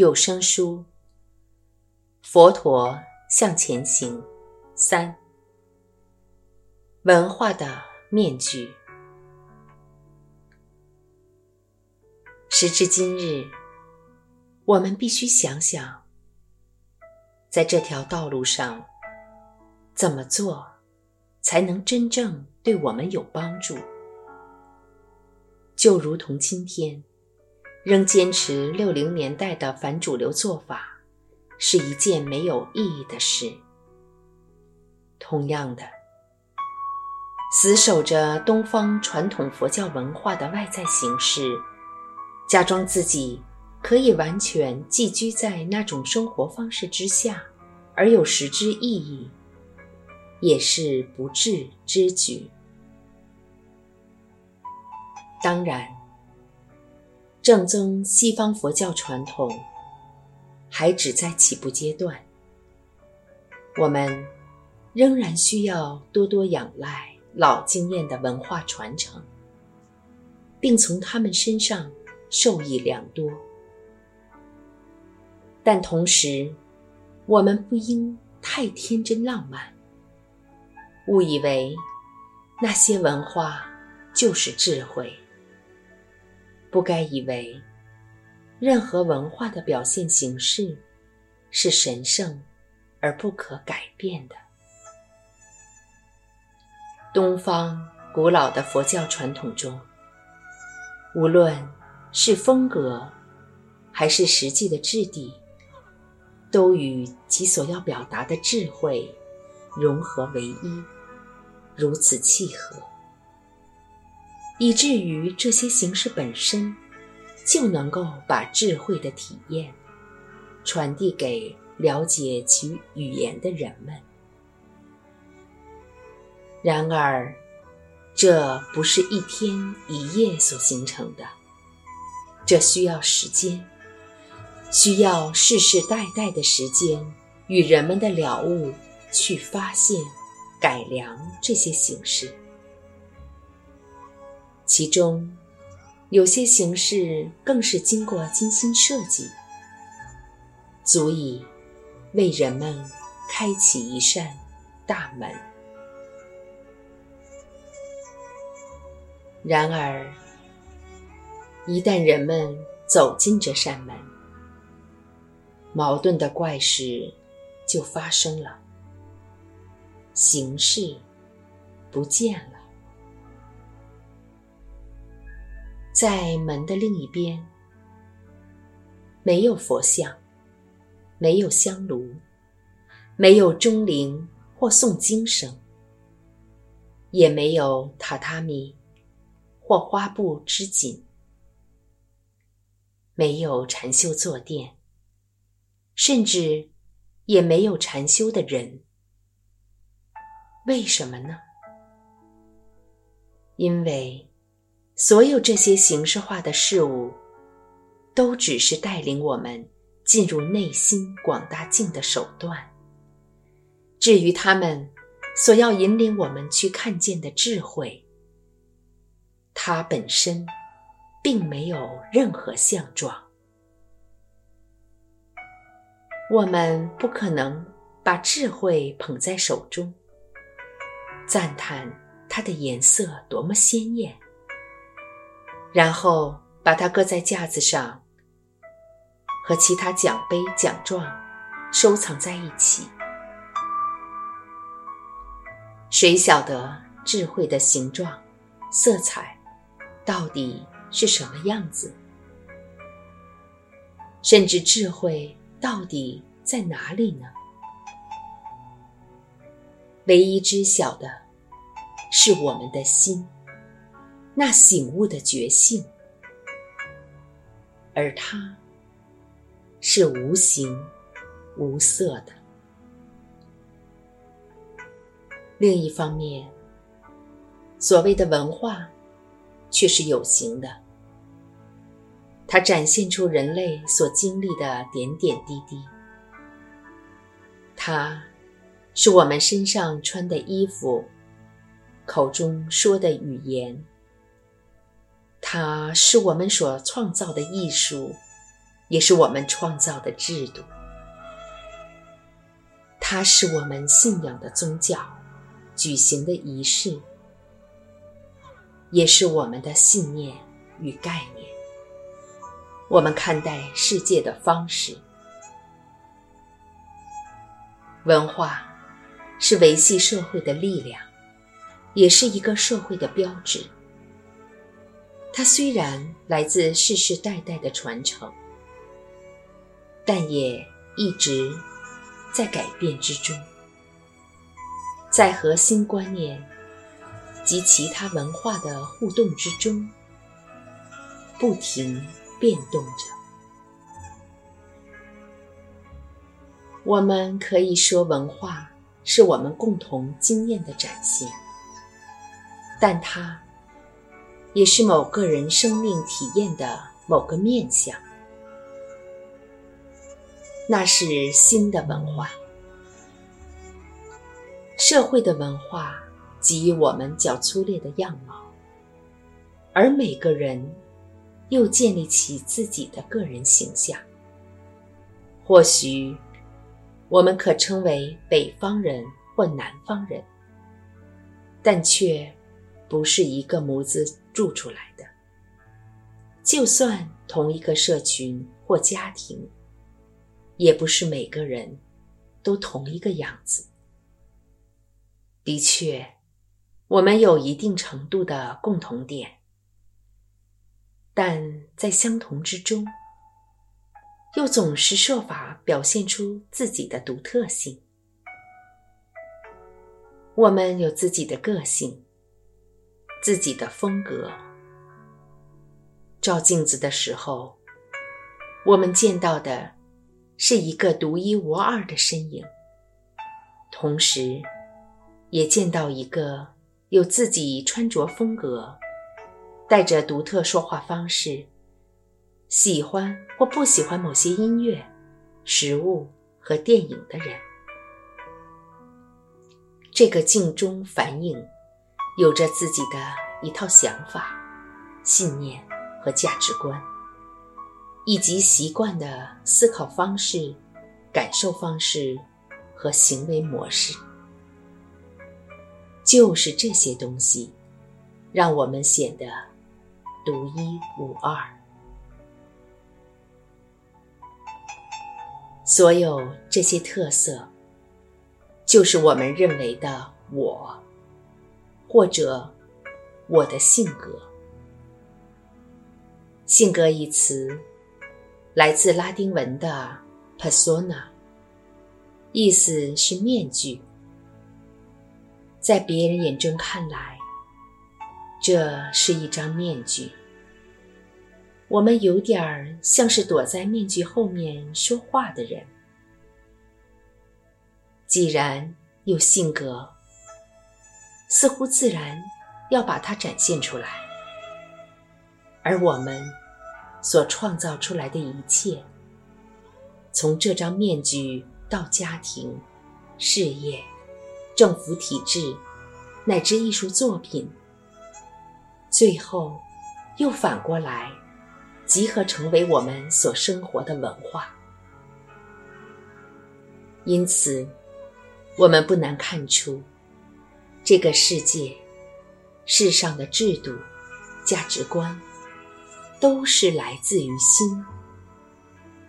有声书《佛陀向前行》三文化的面具。时至今日，我们必须想想，在这条道路上怎么做才能真正对我们有帮助。就如同今天。仍坚持六零年代的反主流做法，是一件没有意义的事。同样的，死守着东方传统佛教文化的外在形式，假装自己可以完全寄居在那种生活方式之下，而有实质意义，也是不智之举。当然。正宗西方佛教传统还只在起步阶段，我们仍然需要多多仰赖老经验的文化传承，并从他们身上受益良多。但同时，我们不应太天真浪漫，误以为那些文化就是智慧。不该以为，任何文化的表现形式是神圣而不可改变的。东方古老的佛教传统中，无论是风格还是实际的质地，都与其所要表达的智慧融合为一，如此契合。以至于这些形式本身就能够把智慧的体验传递给了解其语言的人们。然而，这不是一天一夜所形成的，这需要时间，需要世世代代的时间与人们的了悟去发现、改良这些形式。其中，有些形式更是经过精心设计，足以为人们开启一扇大门。然而，一旦人们走进这扇门，矛盾的怪事就发生了：形式不见了。在门的另一边，没有佛像，没有香炉，没有钟铃或诵经声，也没有榻榻米或花布织锦，没有禅修坐垫，甚至也没有禅修的人。为什么呢？因为。所有这些形式化的事物，都只是带领我们进入内心广大境的手段。至于他们所要引领我们去看见的智慧，它本身并没有任何相状。我们不可能把智慧捧在手中，赞叹它的颜色多么鲜艳。然后把它搁在架子上，和其他奖杯、奖状收藏在一起。谁晓得智慧的形状、色彩到底是什么样子？甚至智慧到底在哪里呢？唯一知晓的是我们的心。那醒悟的觉性，而它是无形无色的。另一方面，所谓的文化却是有形的，它展现出人类所经历的点点滴滴。它是我们身上穿的衣服，口中说的语言。它是我们所创造的艺术，也是我们创造的制度。它是我们信仰的宗教，举行的仪式，也是我们的信念与概念。我们看待世界的方式。文化是维系社会的力量，也是一个社会的标志。它虽然来自世世代代的传承，但也一直。在改变之中，在核心观念及其他文化的互动之中，不停变动着。我们可以说，文化是我们共同经验的展现，但它也是某个人生命体验的某个面相。那是新的文化，社会的文化给予我们较粗劣的样貌，而每个人又建立起自己的个人形象。或许我们可称为北方人或南方人，但却不是一个模子住出来的。就算同一个社群或家庭。也不是每个人都同一个样子。的确，我们有一定程度的共同点，但在相同之中，又总是设法表现出自己的独特性。我们有自己的个性，自己的风格。照镜子的时候，我们见到的。是一个独一无二的身影，同时，也见到一个有自己穿着风格、带着独特说话方式、喜欢或不喜欢某些音乐、食物和电影的人。这个镜中反映，有着自己的一套想法、信念和价值观。以及习惯的思考方式、感受方式和行为模式，就是这些东西，让我们显得独一无二。所有这些特色，就是我们认为的我，或者我的性格。性格一词。来自拉丁文的 persona，意思是面具。在别人眼中看来，这是一张面具。我们有点儿像是躲在面具后面说话的人。既然有性格，似乎自然要把它展现出来，而我们。所创造出来的一切，从这张面具到家庭、事业、政府体制，乃至艺术作品，最后又反过来集合成为我们所生活的文化。因此，我们不难看出，这个世界、世上的制度、价值观。都是来自于心，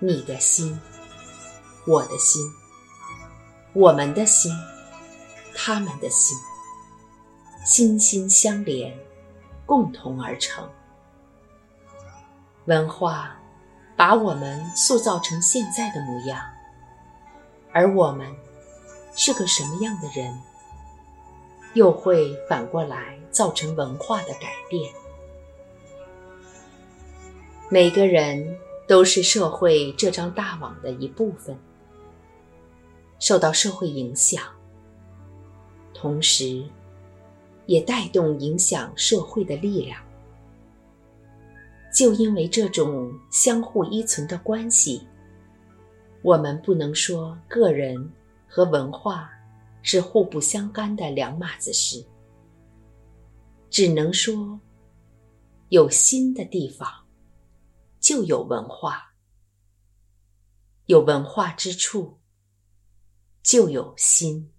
你的心，我的心，我们的心，他们的心，心心相连，共同而成。文化把我们塑造成现在的模样，而我们是个什么样的人，又会反过来造成文化的改变。每个人都是社会这张大网的一部分，受到社会影响，同时也带动影响社会的力量。就因为这种相互依存的关系，我们不能说个人和文化是互不相干的两码子事，只能说有心的地方。就有文化，有文化之处，就有心。